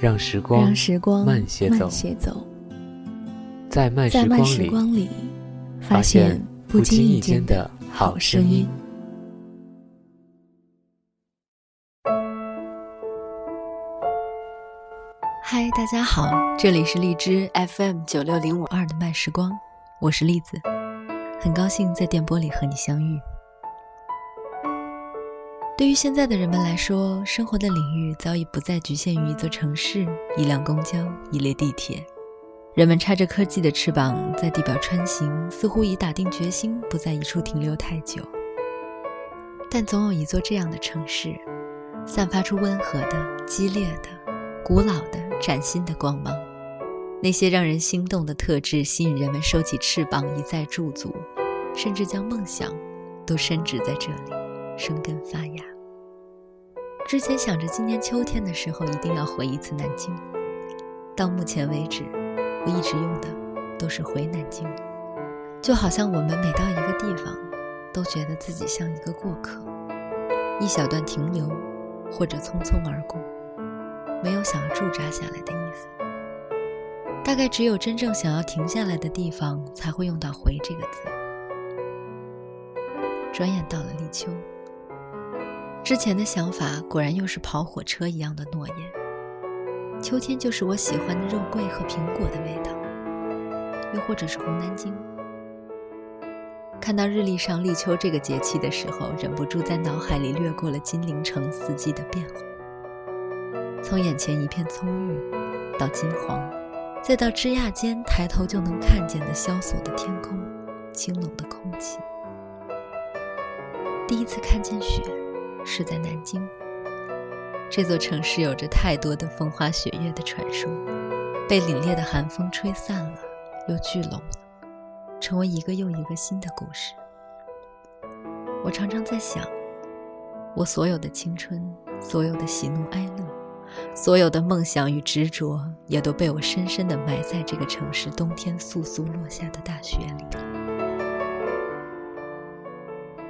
让时光，让时光慢些走，在慢时光里，发现不经意间的好声音。嗨，大家好，这里是荔枝 FM 九六零五二的慢时光，我是栗子，很高兴在电波里和你相遇。对于现在的人们来说，生活的领域早已不再局限于一座城市、一辆公交、一列地铁。人们插着科技的翅膀在地表穿行，似乎已打定决心不在一处停留太久。但总有一座这样的城市，散发出温和的、激烈的、古老的、崭新的光芒。那些让人心动的特质，吸引人们收起翅膀一再驻足，甚至将梦想都深植在这里。生根发芽。之前想着今年秋天的时候一定要回一次南京，到目前为止，我一直用的都是回南京。就好像我们每到一个地方，都觉得自己像一个过客，一小段停留，或者匆匆而过，没有想要驻扎下来的意思。大概只有真正想要停下来的地方，才会用到“回”这个字。转眼到了立秋。之前的想法果然又是跑火车一样的诺言。秋天就是我喜欢的肉桂和苹果的味道，又或者是红南京。看到日历上立秋这个节气的时候，忍不住在脑海里掠过了金陵城四季的变化，从眼前一片葱郁，到金黄，再到枝桠间抬头就能看见的萧索的天空，清冷的空气。第一次看见雪。是在南京，这座城市有着太多的风花雪月的传说，被凛冽的寒风吹散了，又聚拢了，成为一个又一个新的故事。我常常在想，我所有的青春，所有的喜怒哀乐，所有的梦想与执着，也都被我深深地埋在这个城市冬天簌簌落下的大雪里。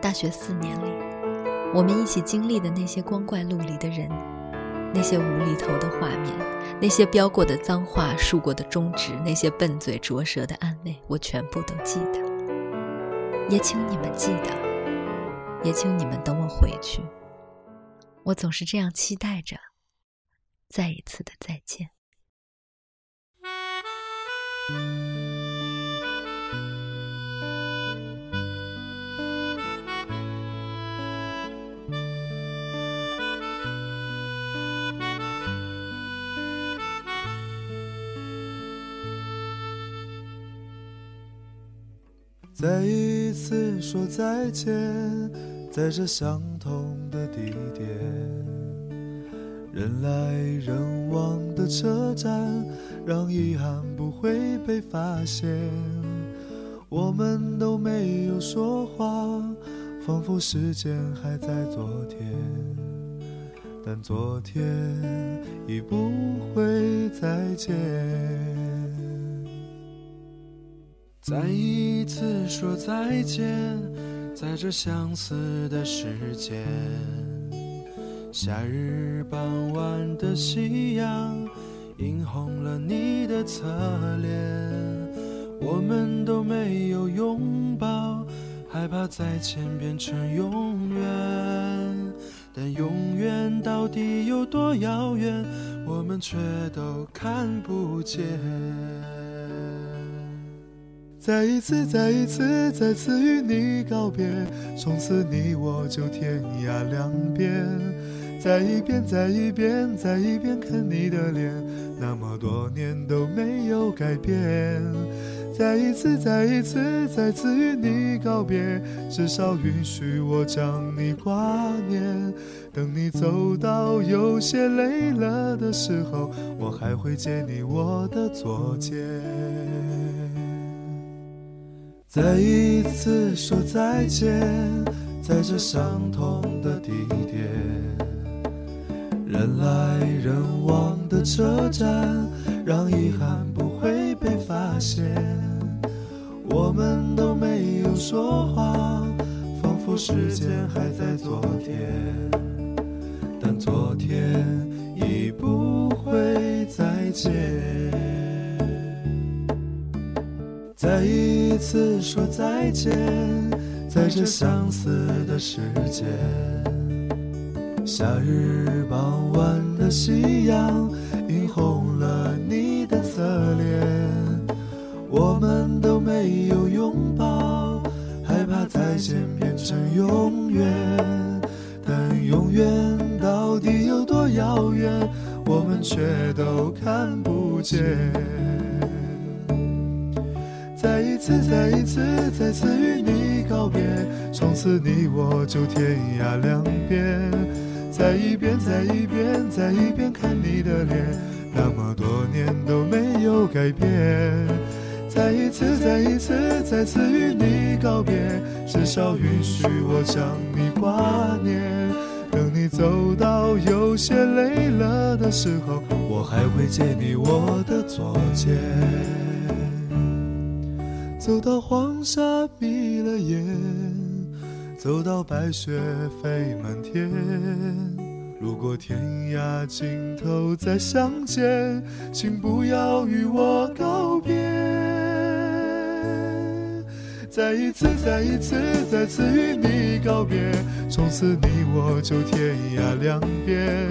大学四年里。我们一起经历的那些光怪陆离的人，那些无厘头的画面，那些飙过的脏话、竖过的中指，那些笨嘴拙舌的安慰，我全部都记得。也请你们记得，也请你们等我回去。我总是这样期待着，再一次的再见。再一次说再见，在这相同的地点，人来人往的车站，让遗憾不会被发现。我们都没有说话，仿佛时间还在昨天，但昨天已不会再见。再一次说再见，在这相似的时间。夏日傍晚的夕阳，映红了你的侧脸。我们都没有拥抱，害怕再见变成永远。但永远到底有多遥远，我们却都看不见。再一次，再一次，再次与你告别，从此你我就天涯两边。再一遍，再一遍，再一遍看你的脸，那么多年都没有改变。再一次，再一次，再次与你告别，至少允许我将你挂念。等你走到有些累了的时候，我还会借你我的左肩。再一次说再见，在这相同的地点，人来人往的车站，让遗憾不会被发现。我们都没有说话，仿佛时间还在昨天。但昨天已不会再见。再一次说再见，在这相似的时间。夏日傍晚的夕阳映红了你的侧脸，我们都没有拥抱，害怕再见变成永远，但永远。到底有多遥远，我们却都看不见。一次，再一次，再次与你告别，从此你我就天涯两边。再一遍，再一遍，再一遍看你的脸，那么多年都没有改变。再一次，再一次，再次与你告别，至少允许我将你挂念。等你走到有些累了的时候，我还会借你我的左肩。走到黄沙闭了眼，走到白雪飞满天。如果天涯尽头再相见，请不要与我告别。再一次，再一次，再次与你告别，从此你我就天涯两边。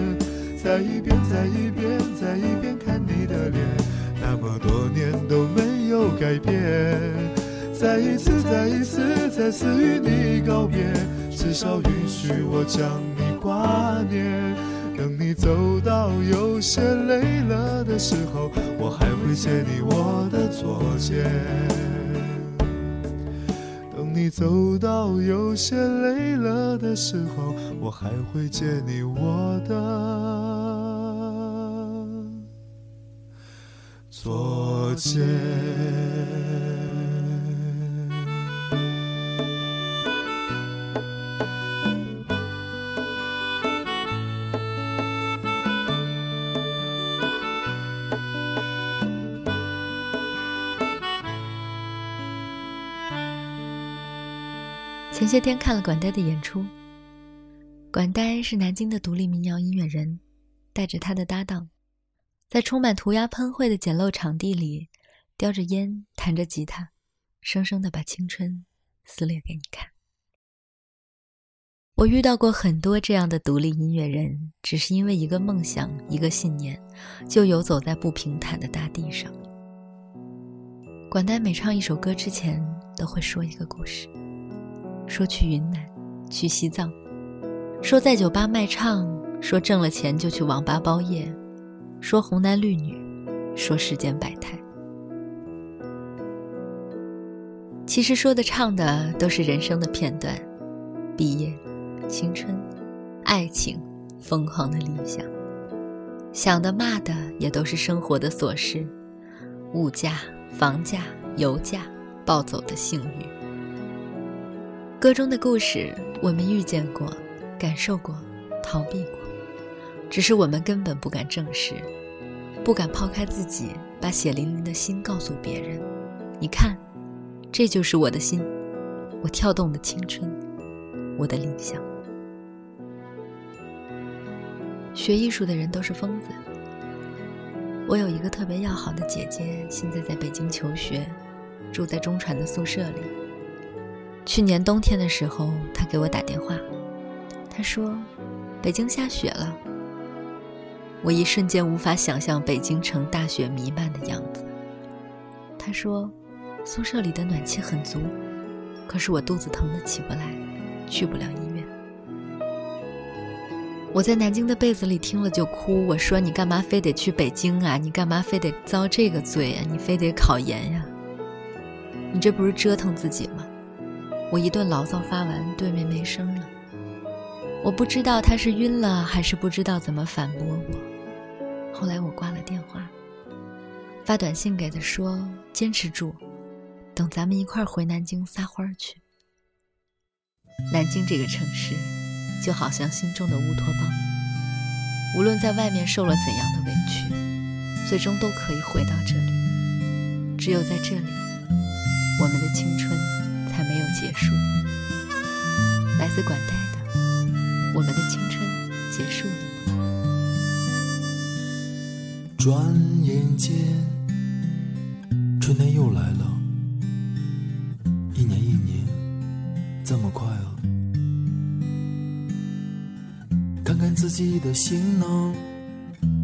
再一遍，再一遍，再一遍看你的脸，那么多年改变。再一次，再一次，再次与你告别，至少允许我将你挂念。等你走到有些累了的时候，我还会借你我的左肩。等你走到有些累了的时候，我还会借你我的昨天。前些天看了管呆的演出。管呆是南京的独立民谣音乐人，带着他的搭档，在充满涂鸦喷绘的简陋场地里，叼着烟，弹着吉他，生生的把青春撕裂给你看。我遇到过很多这样的独立音乐人，只是因为一个梦想，一个信念，就游走在不平坦的大地上。管呆每唱一首歌之前，都会说一个故事。说去云南，去西藏，说在酒吧卖唱，说挣了钱就去网吧包夜，说红男绿女，说世间百态。其实说的唱的都是人生的片段，毕业、青春、爱情、疯狂的理想，想的骂的也都是生活的琐事，物价、房价、油价、暴走的性欲。歌中的故事，我们遇见过，感受过，逃避过，只是我们根本不敢正视，不敢抛开自己，把血淋淋的心告诉别人。你看，这就是我的心，我跳动的青春，我的理想。学艺术的人都是疯子。我有一个特别要好的姐姐，现在在北京求学，住在中传的宿舍里。去年冬天的时候，她给我打电话，她说：“北京下雪了。”我一瞬间无法想象北京城大雪弥漫的样子。他说：“宿舍里的暖气很足，可是我肚子疼得起不来，去不了医院。”我在南京的被子里听了就哭。我说：“你干嘛非得去北京啊？你干嘛非得遭这个罪啊？你非得考研呀？”你这不是折腾自己吗？我一顿牢骚发完，对面没声了。我不知道他是晕了，还是不知道怎么反驳我。后来我挂了电话，发短信给他说：“坚持住，等咱们一块儿回南京撒欢儿去。”南京这个城市，就好像心中的乌托邦，无论在外面受了怎样的委屈，最终都可以回到这里。只有在这里，我们的青春才没有结束。来自管带的，我们的青春结束了？转眼间，春天又来了，一年一年，这么快啊！看看自己的行囊，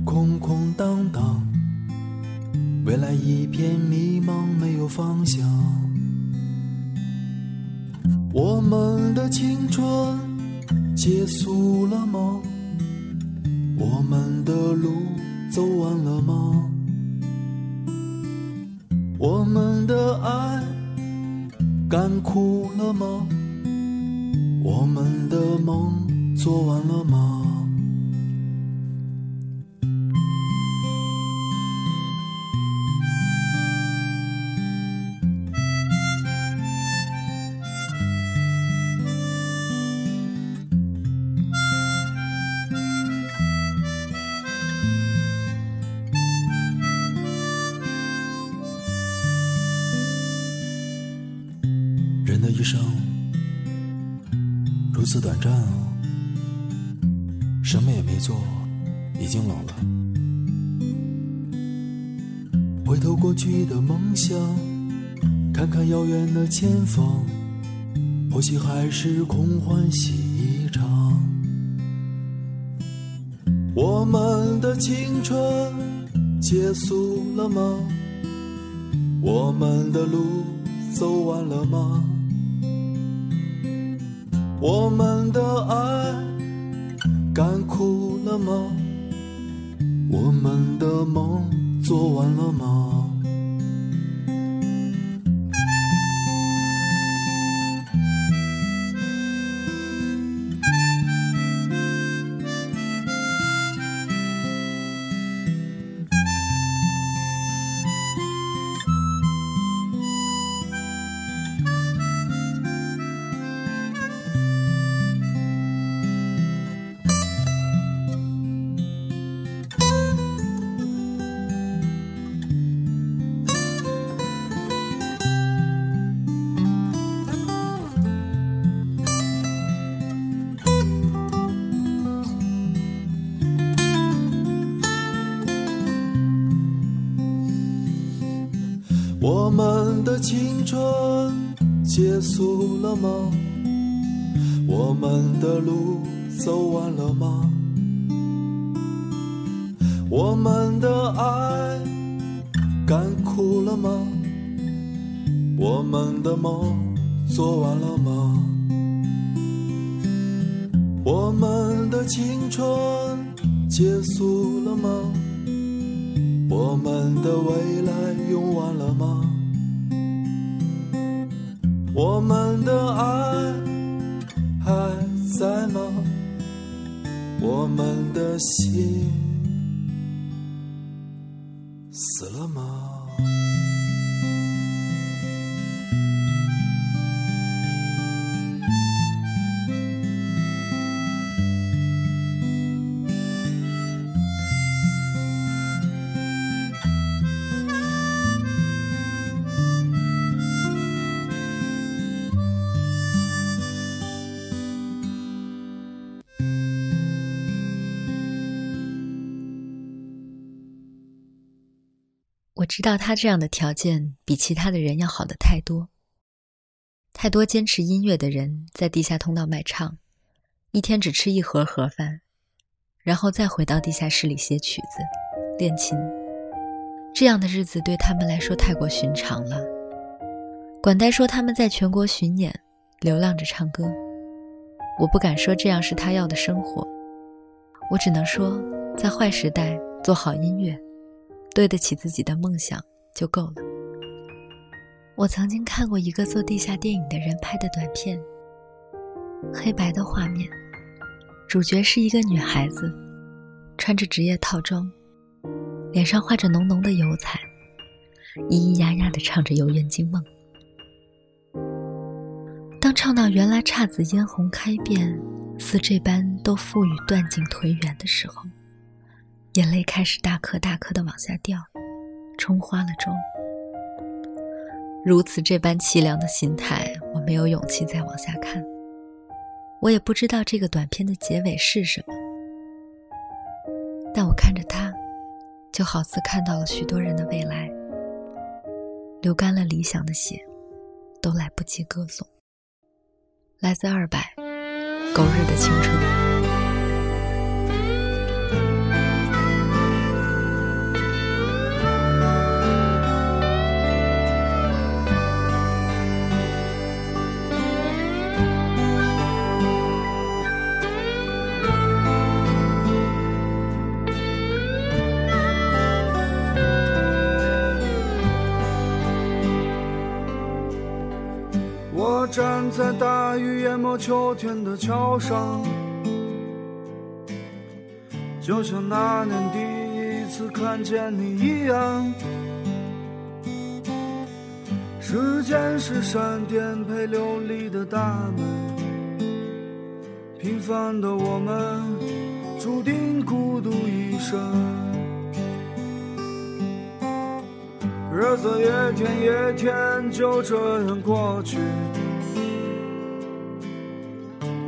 空空荡荡，未来一片迷茫，没有方向。我们的青春结束了吗？我们的路走完了吗？我们的爱干枯了吗？我们的梦做完了吗？站，什么也没做，已经老了。回头过去的梦想，看看遥远的前方，或许还是空欢喜一场。我们的青春结束了吗？我们的路走完了吗？我们的爱干枯了吗？我们的梦做完了吗？青春结束了吗？我们的路走完了吗？我们的爱干枯了吗？我们的梦做完了吗？我们的青春结束了吗？我们的未来用完了吗？我们的爱还在吗？我们的心我知道他这样的条件比其他的人要好的太多。太多坚持音乐的人在地下通道卖唱，一天只吃一盒盒饭，然后再回到地下室里写曲子、练琴。这样的日子对他们来说太过寻常了。管带说他们在全国巡演，流浪着唱歌。我不敢说这样是他要的生活，我只能说，在坏时代做好音乐。对得起自己的梦想就够了。我曾经看过一个做地下电影的人拍的短片，黑白的画面，主角是一个女孩子，穿着职业套装，脸上画着浓浓的油彩，咿咿呀呀的唱着《游园惊梦》。当唱到“原来姹紫嫣红开遍，似这般都付与断井颓垣”的时候，眼泪开始大颗大颗的往下掉，冲花了妆。如此这般凄凉的心态，我没有勇气再往下看。我也不知道这个短片的结尾是什么，但我看着它，就好似看到了许多人的未来，流干了理想的血，都来不及歌颂。来自二百，狗日的青春。淹没秋天的桥上，就像那年第一次看见你一样。时间是闪电陪流离的大门，平凡的我们注定孤独一生。日子一天一天就这样过去。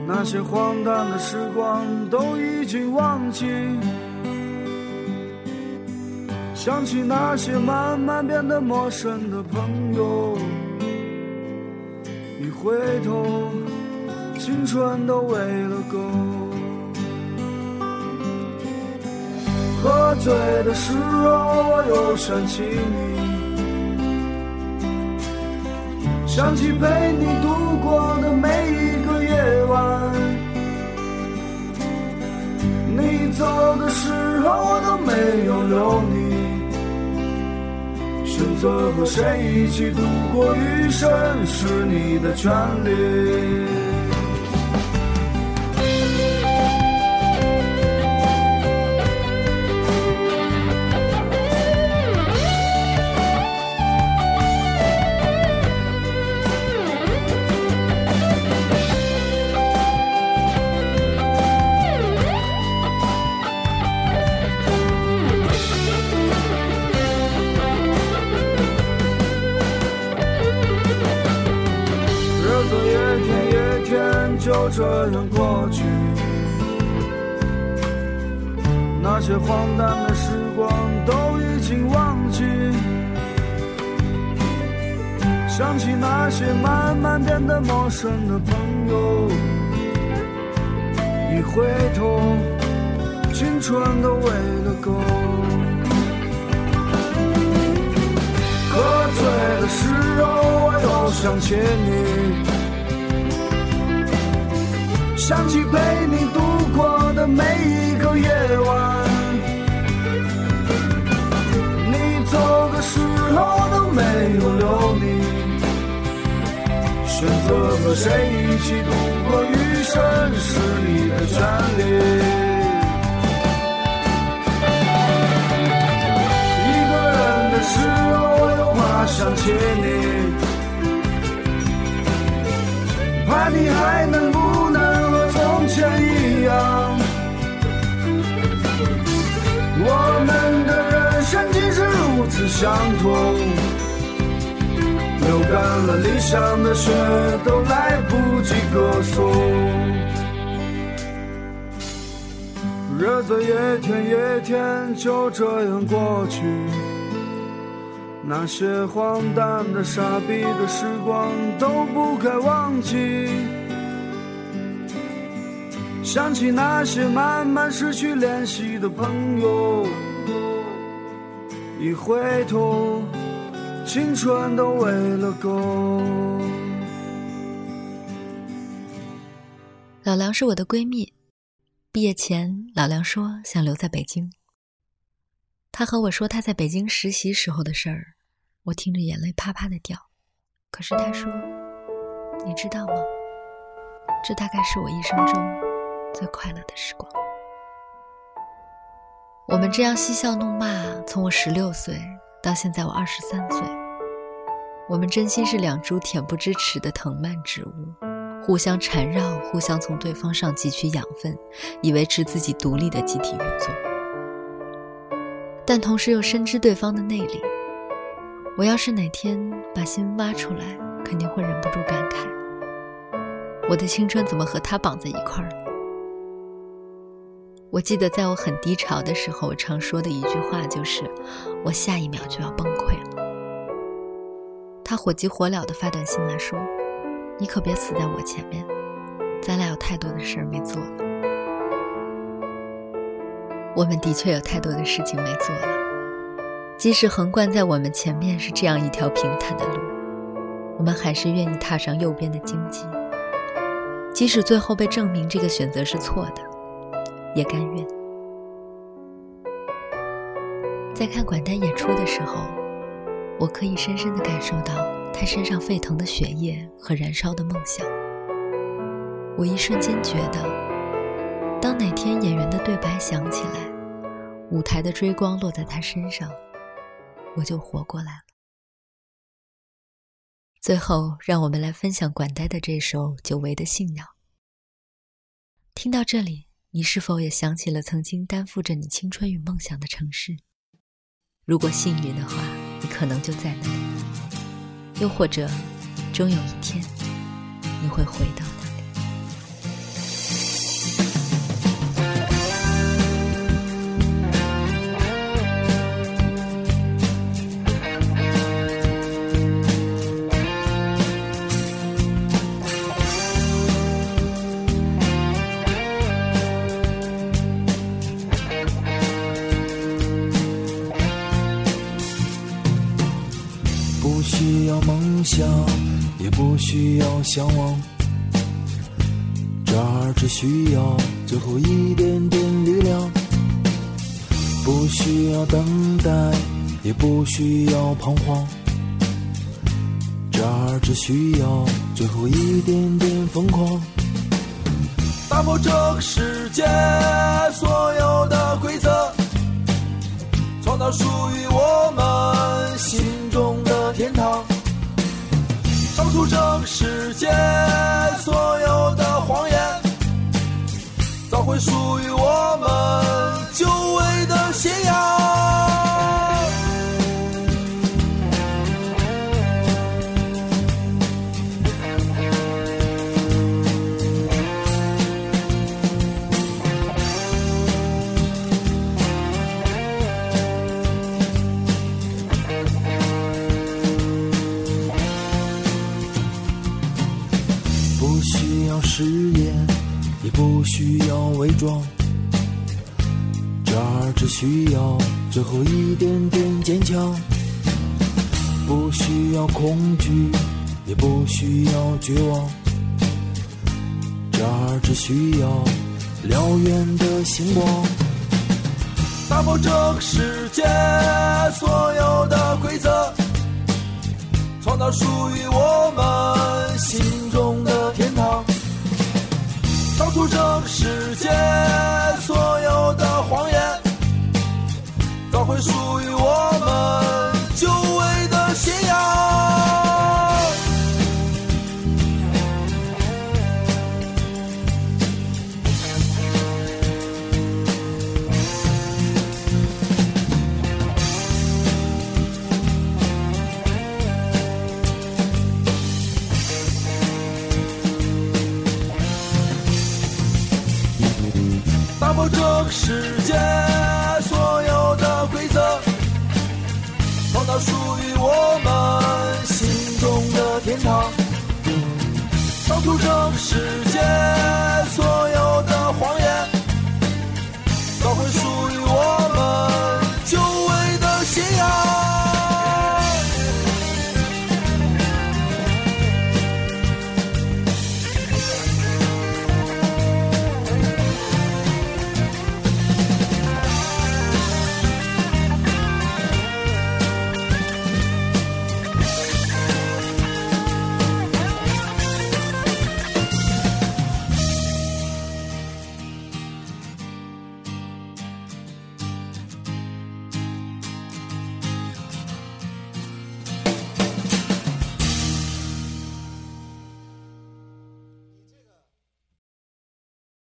那些荒诞的时光都已经忘记，想起那些慢慢变得陌生的朋友，一回头，青春都喂了狗。喝醉的时候，我又想起你，想起陪你度过的每一个你。走的时候，我都没有留你。选择和谁一起度过余生，是你的权利。就这样过去，那些荒诞的时光都已经忘记。想起那些慢慢变得陌生的朋友，一回头，青春都喂了狗。喝醉的时候，我又想起你。想起陪你度过的每一个夜晚，你走的时候都没有留你。选择和谁一起度过余生是你的权利。一个人的时候又怕想起你，怕你还能不相同，流干了理想的血，都来不及歌颂。日子一天一天就这样过去，那些荒诞的、傻逼的时光都不该忘记。想起那些慢慢失去联系的朋友，一回头，青春都喂了狗。老梁是我的闺蜜，毕业前老梁说想留在北京。他和我说他在北京实习时候的事儿，我听着眼泪啪啪的掉。可是他说：“你知道吗？这大概是我一生中最快乐的时光。”我们这样嬉笑怒骂，从我十六岁到现在我二十三岁，我们真心是两株恬不知耻的藤蔓植物，互相缠绕，互相从对方上汲取养分，以维持自己独立的集体运作。但同时又深知对方的内里。我要是哪天把心挖出来，肯定会忍不住感慨：我的青春怎么和他绑在一块儿？我记得在我很低潮的时候，我常说的一句话就是：“我下一秒就要崩溃了。”他火急火燎地发短信来说：“你可别死在我前面，咱俩有太多的事儿没做了。”我们的确有太多的事情没做了，即使横贯在我们前面是这样一条平坦的路，我们还是愿意踏上右边的荆棘，即使最后被证明这个选择是错的。也甘愿。在看管丹演出的时候，我可以深深的感受到他身上沸腾的血液和燃烧的梦想。我一瞬间觉得，当哪天演员的对白响起来，舞台的追光落在他身上，我就活过来了。最后，让我们来分享管丹的这首久违的信仰。听到这里。你是否也想起了曾经担负着你青春与梦想的城市？如果幸运的话，你可能就在那里；又或者，终有一天，你会回到。不需要梦想，也不需要向往，这儿只需要最后一点点力量。不需要等待，也不需要彷徨，这儿只需要最后一点点疯狂。打破这个世界所有的规则，创造属于我们心中天堂。唱出这个世界所有的谎言，找回属于我们久违的信仰。装，这儿只需要最后一点点坚强。不需要恐惧，也不需要绝望，这儿只需要燎原的星光。打破这个世界所有的规则，创造属于我们